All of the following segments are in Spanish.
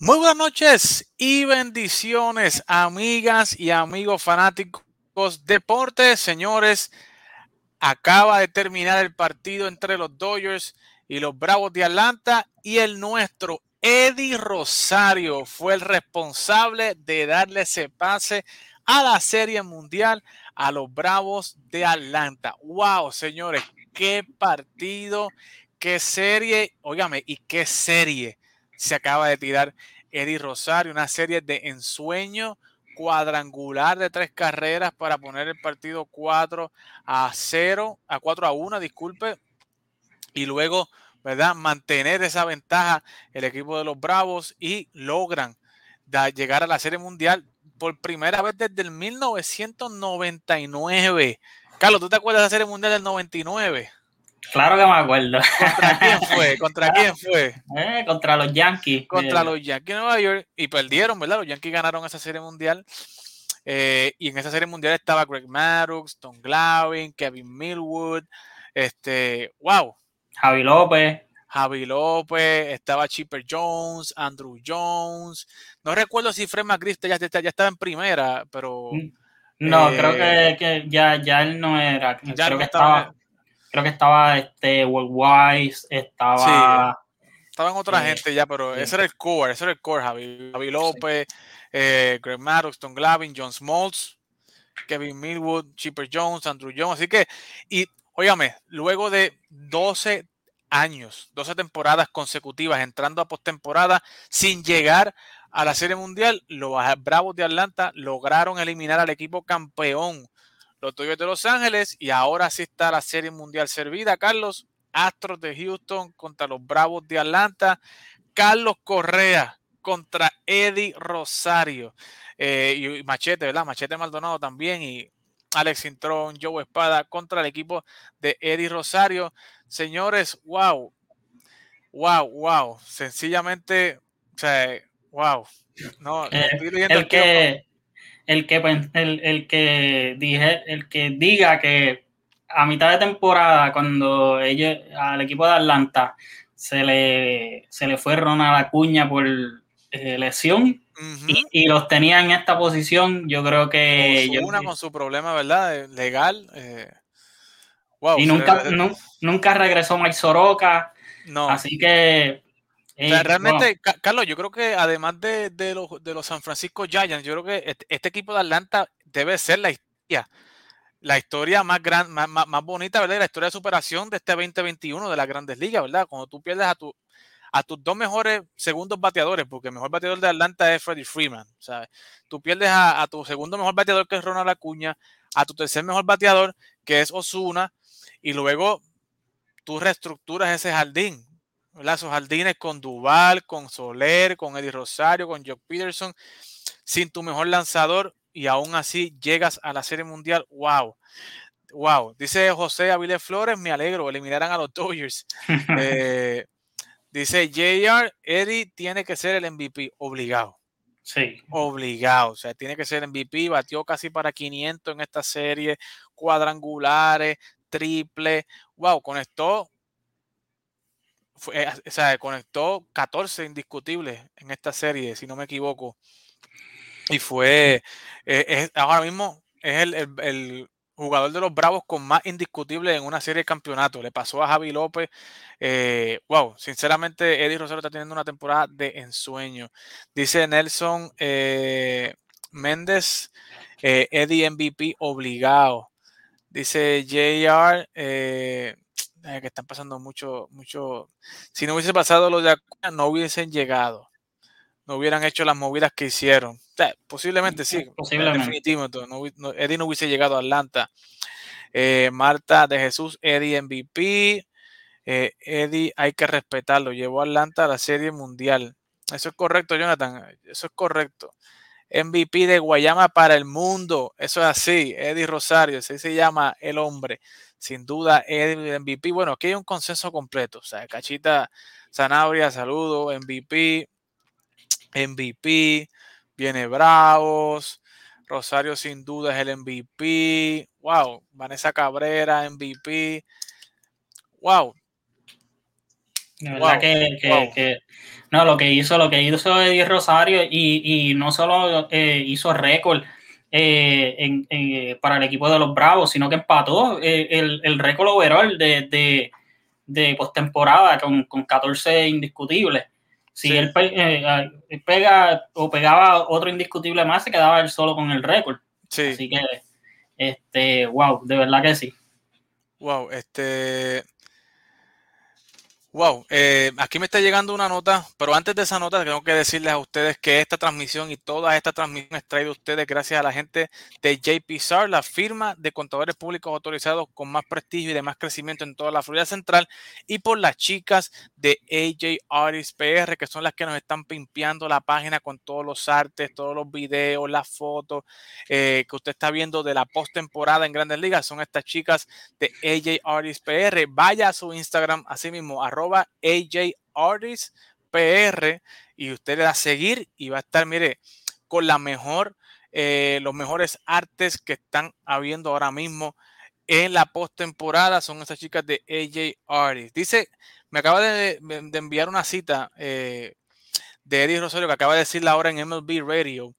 Muy buenas noches y bendiciones, amigas y amigos fanáticos deportes. Señores, acaba de terminar el partido entre los Dodgers y los Bravos de Atlanta y el nuestro Eddie Rosario fue el responsable de darle ese pase a la Serie Mundial a los Bravos de Atlanta. ¡Wow, señores! ¡Qué partido! ¡Qué serie! Óigame, ¿y qué serie se acaba de tirar Eddie Rosario? Una serie de ensueño cuadrangular de tres carreras para poner el partido 4 a 0, a 4 a 1, disculpe. Y luego ¿verdad? Mantener esa ventaja el equipo de los Bravos y logran llegar a la Serie Mundial por primera vez desde el 1999. Carlos, ¿tú te acuerdas de la Serie Mundial del 99? Claro que me acuerdo. ¿Contra quién fue? ¿Contra quién fue? Eh, contra los Yankees. Contra los Yankees de Nueva York. Y perdieron, ¿verdad? Los Yankees ganaron esa Serie Mundial. Eh, y en esa Serie Mundial estaba Greg Maddux, Tom Glavin, Kevin Millwood. Este, wow, Javi López. Javi López, estaba Chipper Jones, Andrew Jones. No recuerdo si Fred McGriff ya, ya, estaba en primera, pero. No, creo eh, que, ya, ya él no era. creo, que estaba, creo que estaba este Wise, estaba. Estaban otra eh, gente ya, pero ese era el core, ese era el core, Javi, Javi López, eh, Greg Maddox, Tom Glavin, John Smoltz, Kevin Millwood, Chipper Jones, Andrew Jones. Así que, y Óigame, luego de 12 años, 12 temporadas consecutivas entrando a postemporada sin llegar a la Serie Mundial, los Bravos de Atlanta lograron eliminar al equipo campeón, los Toyos de Los Ángeles, y ahora sí está la Serie Mundial servida. Carlos, Astros de Houston contra los Bravos de Atlanta, Carlos Correa contra Eddie Rosario eh, y Machete, ¿verdad? Machete Maldonado también y Alex Intron, Joe Espada contra el equipo de Eddie Rosario. Señores, wow, wow, wow. Sencillamente, o sea, wow. No, eh, el, que, el, que, el, el, que dije, el que diga que a mitad de temporada, cuando ellos, al equipo de Atlanta se le, se le fue Ronald Acuña por eh, lesión, y, los tenía en esta posición, yo creo que... una con su problema, ¿verdad? Legal. Eh, y nunca, nunca regresó Mike Soroka. No. Así que... Realmente, Carlos, yo creo que además de, de, los, de los San Francisco Giants, yo creo que este, este, equipo de Atlanta debe ser la historia, la historia más, gran, más, más, bonita, ¿verdad? La historia de superación de este 2021 de las grandes ligas, ¿verdad? Cuando tú pierdes a tu, a tus dos mejores segundos bateadores, porque el mejor bateador de Atlanta es Freddie Freeman. ¿sabes? Tú pierdes a, tu segundo mejor bateador, que es Ronald Acuña, a tu tercer mejor bateador, que es Osuna, y luego tú reestructuras ese jardín. Esos jardines con Duval, con Soler, con Eddie Rosario, con Jock Peterson, sin tu mejor lanzador, y aún así llegas a la Serie Mundial. ¡Wow! Wow, dice José Avilés Flores, me alegro, eliminarán a los Dodgers. eh, Dice JR, Eddie tiene que ser el MVP, obligado. Sí. Obligado, o sea, tiene que ser MVP, batió casi para 500 en esta serie, cuadrangulares, triple, wow, conectó, fue, eh, o sea, conectó 14 indiscutibles en esta serie, si no me equivoco. Y fue, eh, ahora mismo es el, jugador de los Bravos con más indiscutible en una serie de campeonato. Le pasó a Javi López. Eh, wow, sinceramente, Eddie Rosario está teniendo una temporada de ensueño. Dice Nelson eh, Méndez, eh, Eddie MVP obligado. Dice JR, que están pasando mucho, mucho. Si no hubiese pasado lo de Acuña, no hubiesen llegado. No hubieran hecho las movidas que hicieron posiblemente sí. Posiblemente. Eddie no hubiese llegado a Atlanta. Eh, Marta de Jesús, Eddie MVP. Eh, Eddie hay que respetarlo. Llevó a Atlanta a la Serie Mundial. Eso es correcto, Jonathan. Eso es correcto. MVP de Guayama para el mundo. Eso es así. Eddie Rosario, así se llama el hombre. Sin duda, Eddie MVP. Bueno, aquí hay un consenso completo. O sea, Cachita Zanabria, saludo. MVP. MVP viene Bravos, Rosario sin duda es el MVP, wow, Vanessa Cabrera, MVP, wow. De verdad que, no, lo que hizo, lo que hizo Eddie Rosario y, no solo eh, hizo récord eh, eh, para el equipo de los Bravos, sino que empató el, el récord overall de, de, de postemporada con, con 14 indiscutibles. Si él pega o pegaba otro indiscutible más, se quedaba él solo con el récord. Así que, este, wow, de verdad que sí. Wow, este. Wow, eh, aquí me está llegando una nota, pero antes de esa nota tengo que decirles a ustedes que esta transmisión y toda esta transmisión es traída a ustedes gracias a la gente de JPSAR, la firma de contadores públicos autorizados con más prestigio y de más crecimiento en toda la Florida Central, y por las chicas de AJ Artists PR, que son las que nos están pimpeando la página con todos los artes, todos los videos, las fotos eh, que usted está viendo de la postemporada en Grandes Ligas. Son estas chicas de AJ Artists PR. Vaya a su Instagram, así mismo, AJ Artist PR y usted le a seguir y va a estar, mire, con la mejor, eh, los mejores artes que están habiendo ahora mismo en la postemporada. Son estas chicas de AJ Artist. Dice, me acaba de, enviar una cita eh, de Eddie Rosario que acaba de decirla ahora en MLB Radio,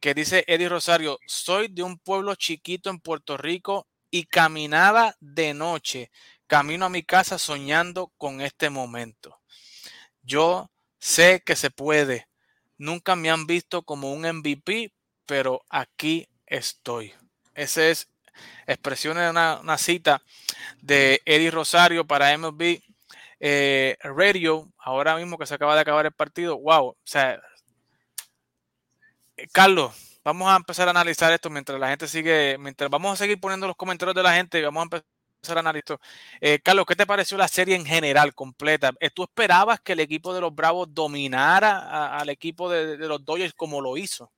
que dice Eddie Rosario, soy de un pueblo chiquito en Puerto Rico y caminaba de noche camino a mi casa soñando con este momento. Yo sé que se puede. Nunca me han visto como un MVP, pero aquí estoy. Esa es expresión de una, cita de Eddie Rosario para MLB eh, Radio, ahora mismo que se acaba de acabar el partido. Wow, o sea, eh, Carlos, vamos a empezar a analizar esto mientras la gente sigue, mientras vamos a seguir poniendo los comentarios de la gente y vamos a empezar analista. Eh, Carlos, ¿qué te pareció la serie en general, completa? Eh, ¿Tú esperabas que el equipo de los Bravos dominara al equipo de, los Dodgers como lo hizo?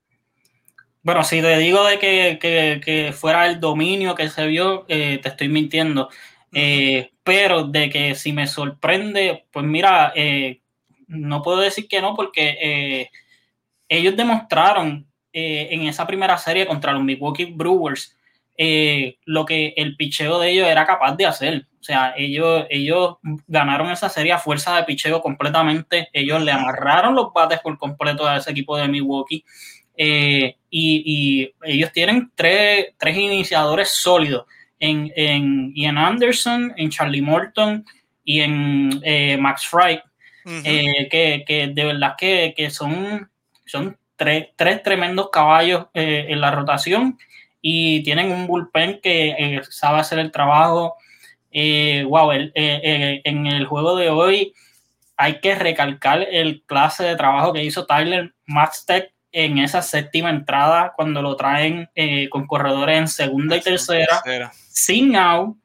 Bueno, si te digo de que, fuera el dominio que se vio, eh, te estoy mintiendo. pero de que si me sorprende, pues mira, no puedo decir que no, porque ellos demostraron en esa primera serie contra los Milwaukee Brewers eh, lo que el picheo de ellos era capaz de hacer. O sea, ellos, ellos ganaron esa serie a fuerza de picheo completamente. Ellos le amarraron los bates por completo a ese equipo de Milwaukee. Eh, y, ellos tienen tres, iniciadores sólidos en, en, Ian Anderson, en Charlie Morton y en eh, Max Fry, que, de verdad que, son, son tres, tres tremendos caballos en la rotación y tienen un bullpen que eh, sabe hacer el trabajo. Eh, wow, eh, en el juego de hoy hay que recalcar el clase de trabajo que hizo Tyler Maxtech en esa séptima entrada cuando lo traen con corredores en segunda y tercera, sin out,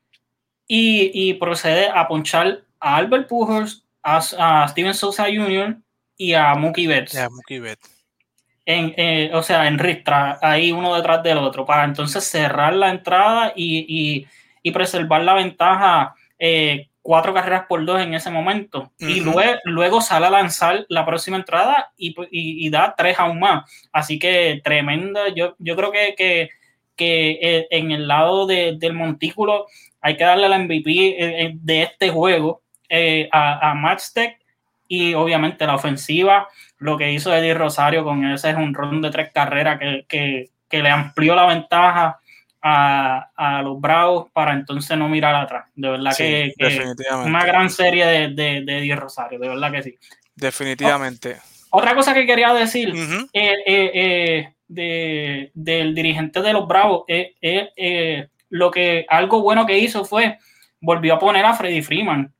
y, procede a ponchar a Albert Pujols, a, Steven Sosa Jr. y a Mookie Betts en, eh, o sea, en ristra, ahí uno detrás del otro, para entonces cerrar la entrada y, preservar la ventaja eh, cuatro carreras por dos en ese momento. Y luego, luego sale a lanzar la próxima entrada y, da tres aún más. Así que tremenda. Yo, yo creo que, que, eh, en el lado del montículo hay que darle la MVP de este juego a, a Matchtech y obviamente la ofensiva lo que hizo Eddie Rosario con ese es un ron de tres carreras que, le amplió la ventaja a, los Bravos para entonces no mirar atrás. De verdad que, una gran serie de, Eddie Rosario, de verdad que sí. Definitivamente. otra cosa que quería decir eh, eh, eh, del dirigente de los Bravos es lo que algo bueno que hizo fue volvió a poner a Freddy Freeman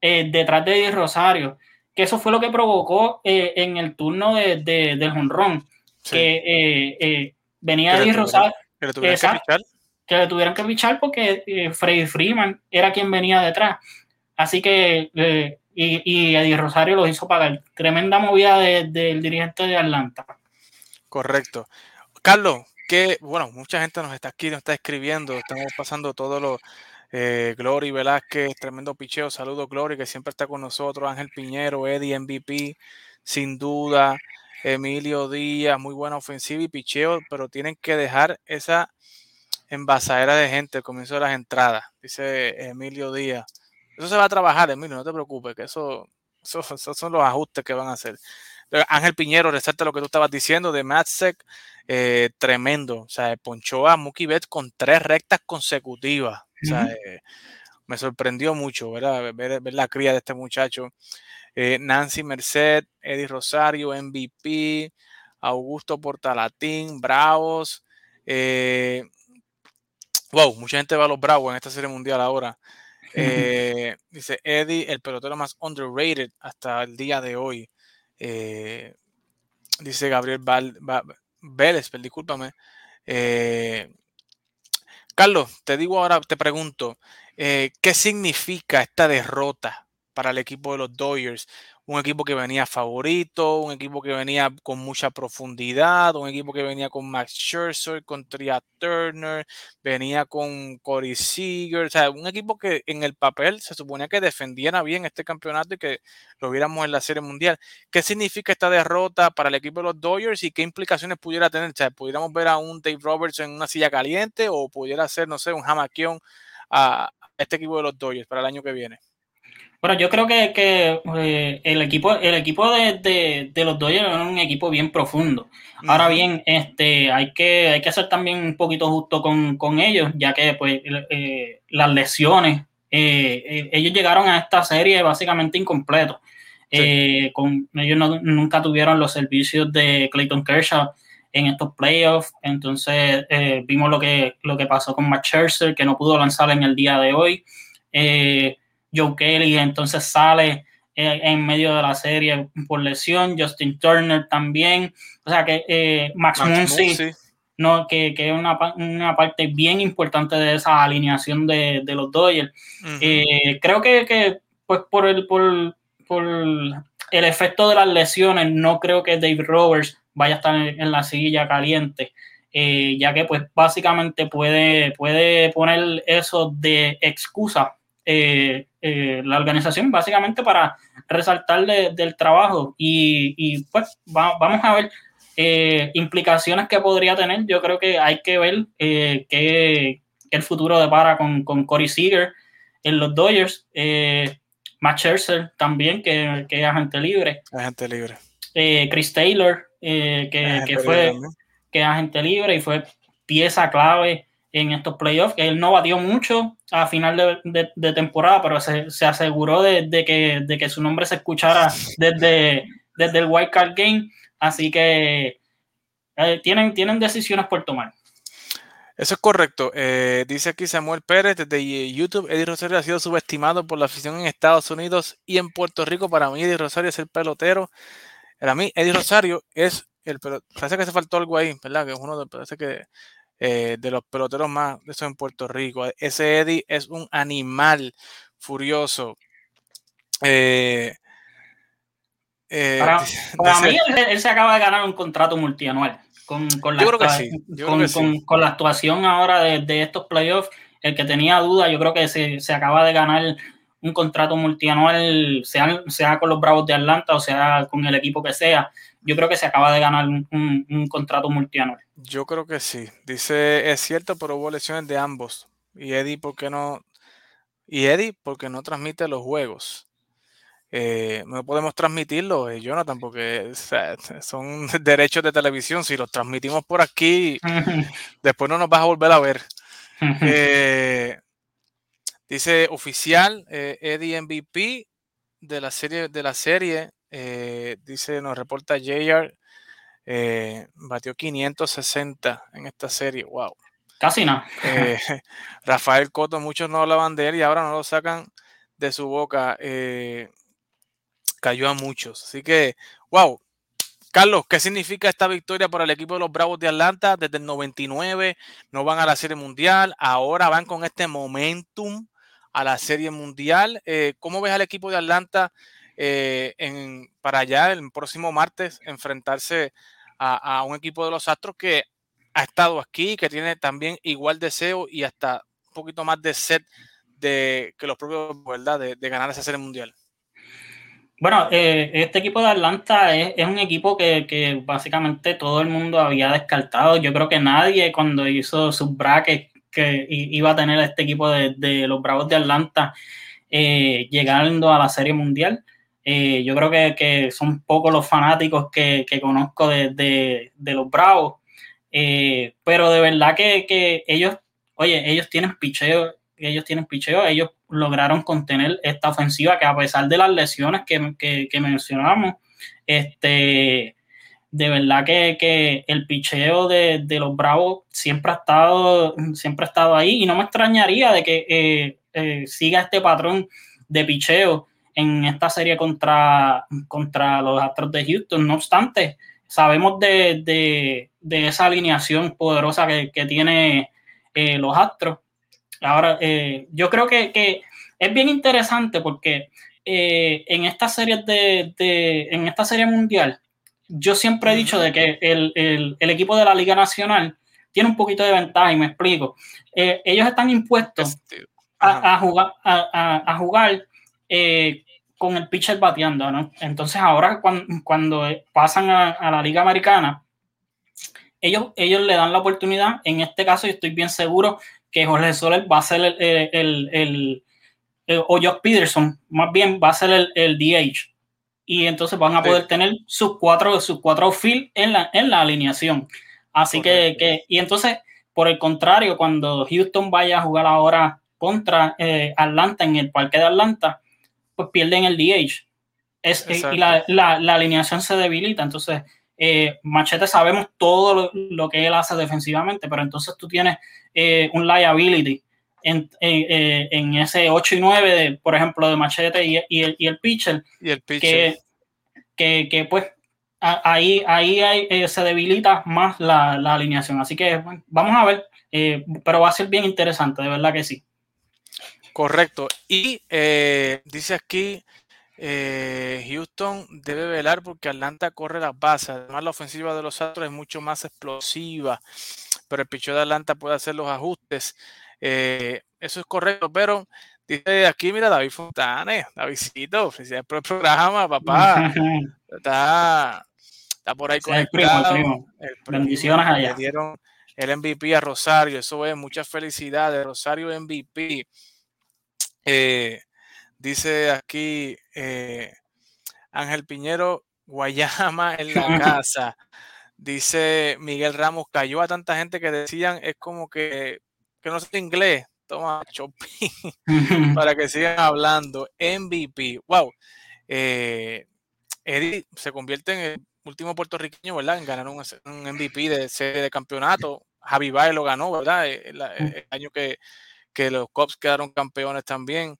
detrás de Eddie Rosario que eso fue lo que provocó eh, en el turno de, del jonrón, que eh, eh, venía Eddie Rosario. Que le tuvieran que pichar. Que le tuvieran que pichar porque Freddy Freeman era quien venía detrás. Así que, y, y, Eddie Rosario lo hizo pagar. Tremenda movida del dirigente de Atlanta. Correcto. Carlos, que, bueno, mucha gente nos está aquí, nos está escribiendo, estamos pasando todos los eh, Glory Velázquez, tremendo picheo. Saludos, Glory, que siempre está con nosotros. Ángel Piñero, Eddie MVP, sin duda. Emilio Díaz, muy buena ofensiva y picheo, pero tienen que dejar esa envasadera de gente al comienzo de las entradas, dice Emilio Díaz. Eso se va a trabajar, Emilio, no te preocupes, que eso Esos, son los ajustes que van a hacer. Ángel Piñero, resalta lo que tú estabas diciendo de Matsek, eh, tremendo. O sea, ponchó a Mookie Betts con tres rectas consecutivas. O sea, eh, me sorprendió mucho ¿verdad? Ver, la cría de este muchacho. Eh, Nancy Merced, Eddie Rosario, MVP, Augusto Portalatín, Bravos. wow, mucha gente va a los Bravos en esta serie mundial ahora. dice Eddie, el pelotero más underrated hasta el día de hoy. Dice Gabriel Val, Vélez, discúlpame. Eh, Carlos, te digo ahora, te pregunto, eh, ¿qué significa esta derrota para el equipo de los Dodgers? Un equipo que venía favorito, un equipo que venía con mucha profundidad, un equipo que venía con Max Scherzer, con Tria Turner, venía con Corey Seager, o sea, un equipo que en el papel se suponía que defendiera bien este campeonato y que lo viéramos en la Serie Mundial. ¿Qué significa esta derrota para el equipo de los Dodgers y qué implicaciones pudiera tener? O sea, ¿pudiéramos ver a un Dave Roberts en una silla caliente o pudiera ser, no sé, un jamaquión a este equipo de los Dodgers para el año que viene? Bueno, yo creo que, eh, el equipo, el equipo de, los Dodgers es un equipo bien profundo. Ahora bien, este, hay que, hay que ser también un poquito justo con, ellos, ya que pues eh, las lesiones, eh, ellos llegaron a esta serie básicamente incompletos. con, ellos nunca tuvieron los servicios de Clayton Kershaw en estos playoffs. Entonces vimos lo que, lo que pasó con Matt Scherzer, que no pudo lanzar en el día de hoy. Joe Kelly entonces sale eh, en medio de la serie por lesión, Justin Turner también, o sea que eh, Max, Muncy, no, que, es una, parte bien importante de esa alineación de, los Dodgers. Eh, creo que, pues por el, por, el efecto de las lesiones, no creo que Dave Roberts vaya a estar en, la silla caliente. ya que pues básicamente puede, puede poner eso de excusa eh, eh, la organización básicamente para resaltar del trabajo y, pues vamos a ver eh, implicaciones que podría tener. Yo creo que hay que ver qué el futuro depara con, con Corey Seager en los Dodgers. Matt Scherzer también, que, es agente libre. Agente libre. Chris Taylor, que, fue que es agente libre y fue pieza clave en estos playoffs, que él no batió mucho a final de, temporada, pero se, aseguró de, que, su nombre se escuchara desde, desde el Wild Card Game, así que eh, tienen, tienen decisiones por tomar. Eso es correcto. Eh, dice aquí Samuel Pérez desde YouTube, Eddie Rosario ha sido subestimado por la afición en Estados Unidos y en Puerto Rico. Para mí, Eddie Rosario es el pelotero. Para mí, Eddie Rosario es el pelotero. Parece que se faltó algo ahí, ¿verdad? Que es uno de, parece que eh, de los peloteros más de eso en Puerto Rico. Ese Eddie es un animal furioso. Eh, eh, para, mí, él, se acaba de ganar un contrato multianual. Con, con, la, con, la actuación ahora de, estos playoffs, el que tenía duda, yo creo que se, se acaba de ganar un contrato multianual, sea, sea con los Bravos de Atlanta o sea con el equipo que sea yo creo que se acaba de ganar un, contrato multianual. Yo creo que sí. Dice, es cierto, pero hubo lesiones de ambos. Y Eddie, ¿por qué no? Y Eddie, porque no transmite los juegos. Eh, no podemos transmitirlo, eh, Jonathan, porque son derechos de televisión. Si los transmitimos por aquí, después no nos vas a volver a ver. Eh, dice oficial, Eddie MVP de la serie de la serie eh, dice, nos reporta JR, eh, batió 560 en esta serie. Wow. Casi no. Eh, Rafael Coto, muchos no hablaban de él y ahora no lo sacan de su boca. cayó a muchos. Así que, wow. Carlos, ¿qué significa esta victoria para el equipo de los Bravos de Atlanta? Desde el 99 no van a la Serie Mundial, ahora van con este momentum a la Serie Mundial. ¿Cómo ves al equipo de Atlanta eh, en, para allá el próximo martes enfrentarse a, un equipo de los Astros que ha estado aquí, que tiene también igual deseo y hasta un poquito más de sed de que los propios, ¿verdad?, de, ganar esa serie mundial. Bueno, eh, este equipo de Atlanta es, un equipo que, básicamente todo el mundo había descartado. Yo creo que nadie cuando hizo sus brackets que iba a tener este equipo de, los Bravos de Atlanta eh, llegando a la Serie Mundial. Eh, yo creo que, son pocos los fanáticos que, conozco de, los Bravos. Eh, pero de verdad que, ellos, oye, ellos tienen picheo, ellos tienen picheo, ellos lograron contener esta ofensiva que a pesar de las lesiones que, mencionamos, este, de verdad que, el picheo de, los Bravos siempre ha estado, siempre ha estado ahí y no me extrañaría de que eh, siga este patrón de picheo en esta serie contra, contra los Astros de Houston. No obstante, sabemos de, esa alineación poderosa que, tiene eh, los Astros. Ahora, yo creo que, es bien interesante porque en esta serie de, en esta serie mundial yo siempre he dicho de que el, equipo de la Liga Nacional tiene un poquito de ventaja y me explico. Eh, ellos están impuestos a, jugar, a, jugar eh, con el pitcher bateando, ¿no? Entonces ahora cuando, pasan a, la Liga Americana, ellos, ellos le dan la oportunidad, en este caso yo estoy bien seguro que Jorge Soler va a ser el, el, o Josh Peterson, más bien va a ser el, DH y entonces van a poder tener sus cuatro, sus cuatro field en la, en la alineación. Así que, y entonces, por el contrario, cuando Houston vaya a jugar ahora contra eh, Atlanta en el parque de Atlanta, pues pierden el DH. Es, eh, y la, la, alineación se debilita. Entonces, eh, Machete sabemos todo lo, que él hace defensivamente, pero entonces tú tienes un liability en, eh, en, ese 8 y 9, de, por ejemplo, de Machete y, y, el, y el pitcher. Y el pitcher. Que, que, pues ahí, ahí eh, se debilita más la, la, alineación. Así que vamos a ver, eh, pero va a ser bien interesante, de verdad que sí. Correcto. Y dice aquí, Houston debe velar porque Atlanta corre las bases. Además, la ofensiva de los Astros es mucho más explosiva, pero el pitcher de Atlanta puede hacer los ajustes. Eh, eso es correcto, pero dice aquí, mira, David Fontane, Davidcito, felicidades por el programa, papá. Está, está por ahí conectado. El Bendiciones allá. Le dieron el MVP a Rosario, eso es, muchas felicidades, Rosario MVP. Eh, dice aquí eh, Ángel Piñero, Guayama en la casa. Dice Miguel Ramos, cayó a tanta gente que decían, es como que que no sé inglés, toma Chopin para que sigan hablando. MVP, wow. Eh, Eddie se convierte en el último puertorriqueño, ¿verdad? En ganar un, MVP de serie de campeonato. Javi Baez lo ganó, ¿verdad? Eh, el, año que, los Cubs quedaron campeones también.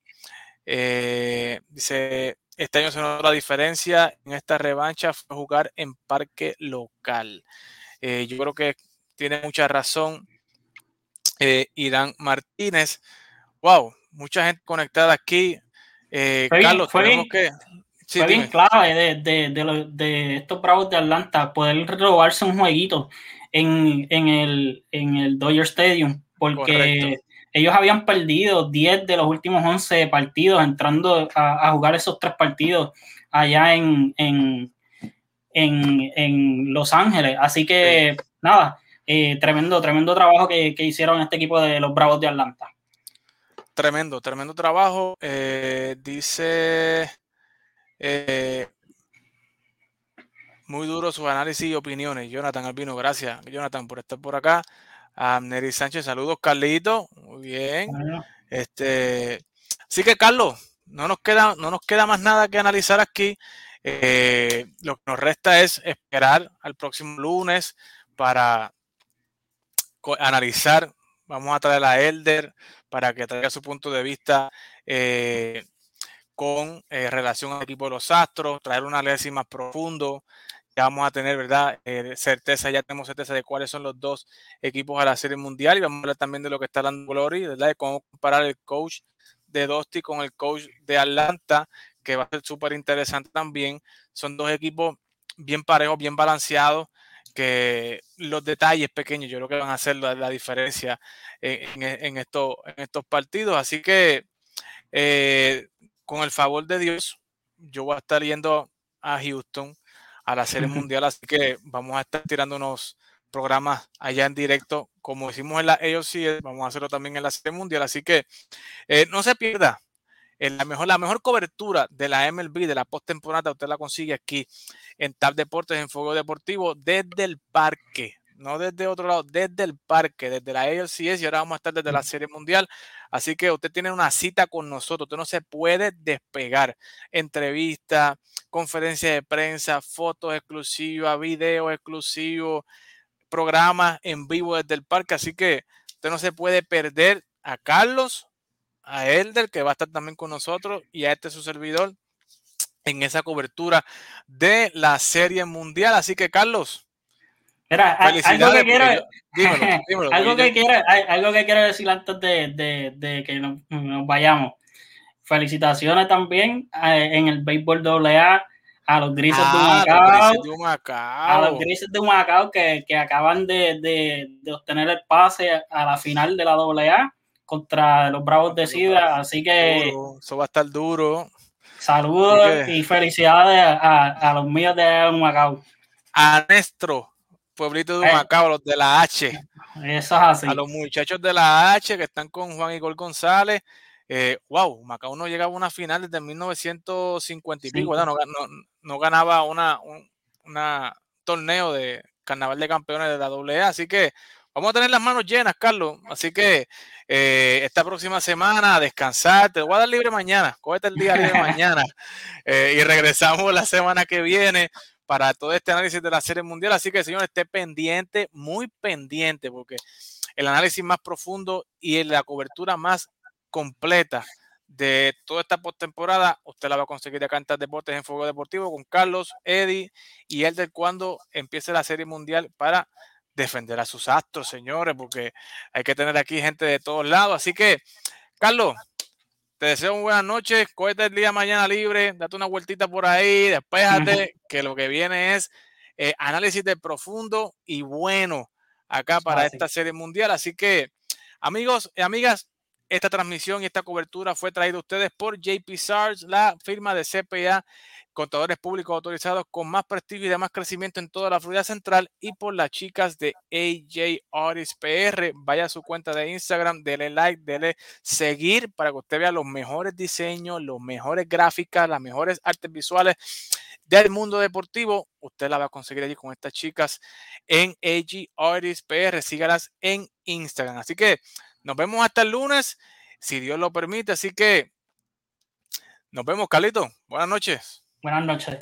Eh, dice, este año se notó la diferencia en esta revancha fue jugar en parque local. yo creo que tiene mucha razón eh, Irán Martínez. Wow, mucha gente conectada aquí. Eh, Carlos, fue bien, que. fue bien clave de, de, de, estos Bravos de Atlanta poder robarse un jueguito en, en, el, en el Dodger Stadium, porque ellos habían perdido 10 de los últimos 11 partidos, entrando a, jugar esos tres partidos allá en, en, en Los Ángeles. Así que, nada, eh, tremendo, tremendo trabajo que, hicieron este equipo de los Bravos de Atlanta. Tremendo, tremendo trabajo. Eh, dice eh, muy duro su análisis y opiniones. Jonathan Albino, gracias, Jonathan, por estar por acá. A Neri Sánchez, saludos, Carlito. Muy bien. Este, así que, Carlos, no nos queda, no nos queda más nada que analizar aquí. lo que nos resta es esperar al próximo lunes para analizar. Vamos a traer a Elder para que traiga su punto de vista eh, con eh, relación al equipo de los Astros, traer un análisis más profundo. Ya vamos a tener, ¿verdad? Eh, certeza, ya tenemos certeza de cuáles son los dos equipos a la Serie Mundial y vamos a hablar también de lo que está dando Glory, ¿verdad? De cómo comparar el coach de Dosti con el coach de Atlanta, que va a ser súper interesante también. Son dos equipos bien parejos, bien balanceados que los detalles pequeños yo creo que van a hacer la, diferencia en, estos, en estos partidos. Así que eh, con el favor de Dios, yo voy a estar yendo a Houston a la Serie Mundial, así que vamos a estar tirando unos programas allá en directo, como hicimos en la AOC, vamos a hacerlo también en la Serie Mundial, así que eh, no se pierda la, mejor, la mejor cobertura de la MLB, de la postemporada, usted la consigue aquí en TAP Deportes, en Fuego Deportivo, desde el parque no desde otro lado, desde el parque, desde la ALCS y ahora vamos a estar desde la Serie Mundial. Así que usted tiene una cita con nosotros, usted no se puede despegar. Entrevista, conferencia de prensa, fotos exclusivas, videos exclusivos, programas en vivo desde el parque. Así que usted no se puede perder a Carlos, a Elder, que va a estar también con nosotros, y a este su servidor en esa cobertura de la Serie Mundial. Así que, Carlos, algo que quiero, algo, que quiero algo que quiero decir antes de, que nos, vayamos. Felicitaciones también eh, en el béisbol AA a los Grises de ah, Humacao. A los Grises de Humacao que, acaban de, obtener el pase a la final de la AA contra los Bravos de Sida. Así que. Eso va a estar duro. Saludos y felicidades a, los míos de Humacao. A Nestro pueblito de Macao, los de la H. Eso es así. A los muchachos de la H que están con Juan Igor González. Eh, wow, Macao no llegaba a una final desde 1950 y pico, no, no, ganaba una, un una torneo de carnaval de campeones de la AA, así que vamos a tener las manos llenas, Carlos. Así que eh, esta próxima semana a descansar, te voy a dar libre mañana, cógete el día libre mañana eh, y regresamos la semana que viene para todo este análisis de la Serie Mundial. Así que, señor, esté pendiente, muy pendiente, porque el análisis más profundo y la cobertura más completa de toda esta postemporada, usted la va a conseguir acá en Deportes en Fuego Deportivo con Carlos, Eddie y el del cuando empiece la Serie Mundial para defender a sus astros, señores, porque hay que tener aquí gente de todos lados. Así que, Carlos, te deseo una buenas noches. Cógete el día mañana libre, date una vueltita por ahí, despéjate, que lo que viene es eh, análisis de profundo y bueno acá para esta serie mundial. Así que, amigos y amigas, esta transmisión y esta cobertura fue traída a ustedes por JP SARS, la firma de CPA contadores públicos autorizados con más prestigio y de más crecimiento en toda la Florida Central y por las chicas de AJ Artist PR. Vaya a su cuenta de Instagram, dele like, dele seguir para que usted vea los mejores diseños, los mejores gráficas, las mejores artes visuales del mundo deportivo. Usted la va a conseguir allí con estas chicas en AJ Artist PR. Sígalas en Instagram. Así que nos vemos hasta el lunes, si Dios lo permite. Así que nos vemos, Carlito. Buenas noches. Buenas noches.